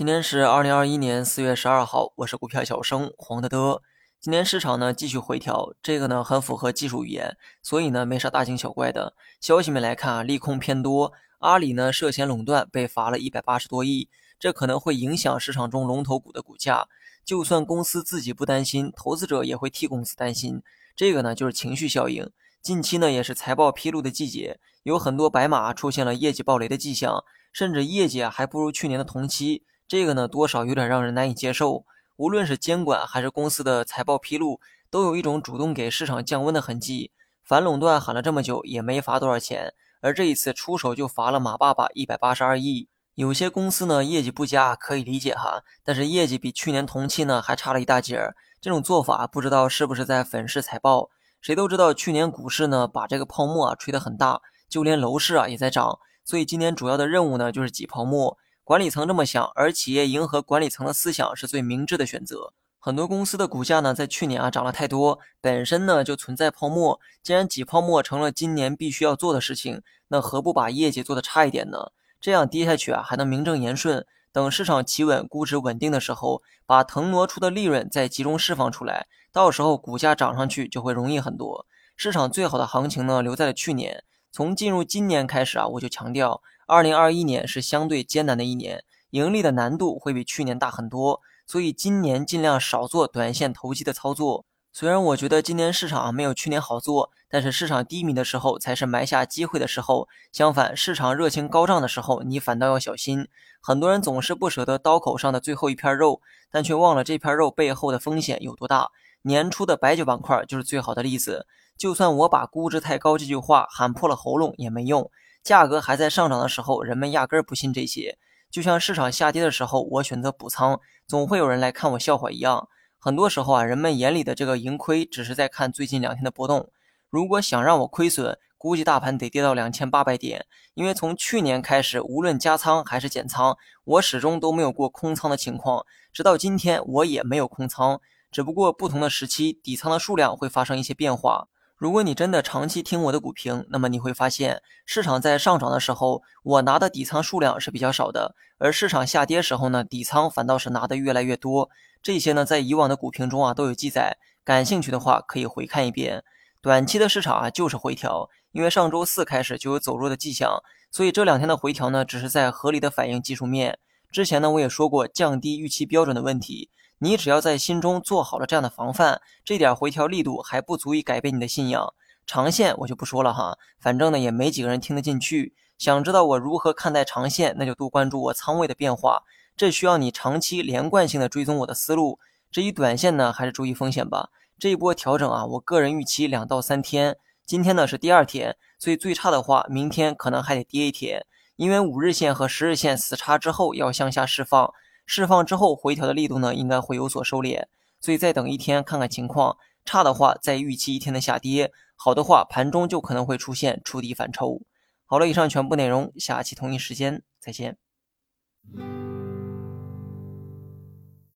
今天是二零二一年四月十二号，我是股票小生黄德德。今天市场呢继续回调，这个呢很符合技术语言，所以呢没啥大惊小怪的。消息面来看啊，利空偏多，阿里呢涉嫌垄断被罚了一百八十多亿，这可能会影响市场中龙头股的股价。就算公司自己不担心，投资者也会替公司担心。这个呢就是情绪效应。近期呢也是财报披露的季节，有很多白马出现了业绩暴雷的迹象，甚至业绩还不如去年的同期。这个呢，多少有点让人难以接受。无论是监管还是公司的财报披露，都有一种主动给市场降温的痕迹。反垄断喊了这么久，也没罚多少钱，而这一次出手就罚了马爸爸一百八十二亿。有些公司呢，业绩不佳可以理解哈，但是业绩比去年同期呢还差了一大截儿。这种做法不知道是不是在粉饰财报？谁都知道去年股市呢把这个泡沫啊吹得很大，就连楼市啊也在涨。所以今年主要的任务呢就是挤泡沫。管理层这么想，而企业迎合管理层的思想是最明智的选择。很多公司的股价呢，在去年啊涨了太多，本身呢就存在泡沫。既然挤泡沫成了今年必须要做的事情，那何不把业绩做得差一点呢？这样跌下去啊，还能名正言顺。等市场企稳、估值稳定的时候，把腾挪出的利润再集中释放出来，到时候股价涨上去就会容易很多。市场最好的行情呢，留在了去年。从进入今年开始啊，我就强调。二零二一年是相对艰难的一年，盈利的难度会比去年大很多，所以今年尽量少做短线投机的操作。虽然我觉得今年市场没有去年好做，但是市场低迷的时候才是埋下机会的时候。相反，市场热情高涨的时候，你反倒要小心。很多人总是不舍得刀口上的最后一片肉，但却忘了这片肉背后的风险有多大。年初的白酒板块就是最好的例子。就算我把估值太高这句话喊破了喉咙也没用。价格还在上涨的时候，人们压根儿不信这些。就像市场下跌的时候，我选择补仓，总会有人来看我笑话一样。很多时候啊，人们眼里的这个盈亏，只是在看最近两天的波动。如果想让我亏损，估计大盘得跌到两千八百点。因为从去年开始，无论加仓还是减仓，我始终都没有过空仓的情况。直到今天，我也没有空仓，只不过不同的时期，底仓的数量会发生一些变化。如果你真的长期听我的股评，那么你会发现，市场在上涨的时候，我拿的底仓数量是比较少的；而市场下跌时候呢，底仓反倒是拿的越来越多。这些呢，在以往的股评中啊都有记载，感兴趣的话可以回看一遍。短期的市场啊就是回调，因为上周四开始就有走弱的迹象，所以这两天的回调呢，只是在合理的反映技术面。之前呢，我也说过降低预期标准的问题。你只要在心中做好了这样的防范，这点回调力度还不足以改变你的信仰。长线我就不说了哈，反正呢也没几个人听得进去。想知道我如何看待长线，那就多关注我仓位的变化。这需要你长期连贯性的追踪我的思路。至于短线呢，还是注意风险吧。这一波调整啊，我个人预期两到三天。今天呢是第二天，所以最差的话，明天可能还得跌一天，因为五日线和十日线死叉之后要向下释放。释放之后回调的力度呢，应该会有所收敛，所以再等一天看看情况，差的话再预期一天的下跌，好的话盘中就可能会出现触底反抽。好了，以上全部内容，下期同一时间再见。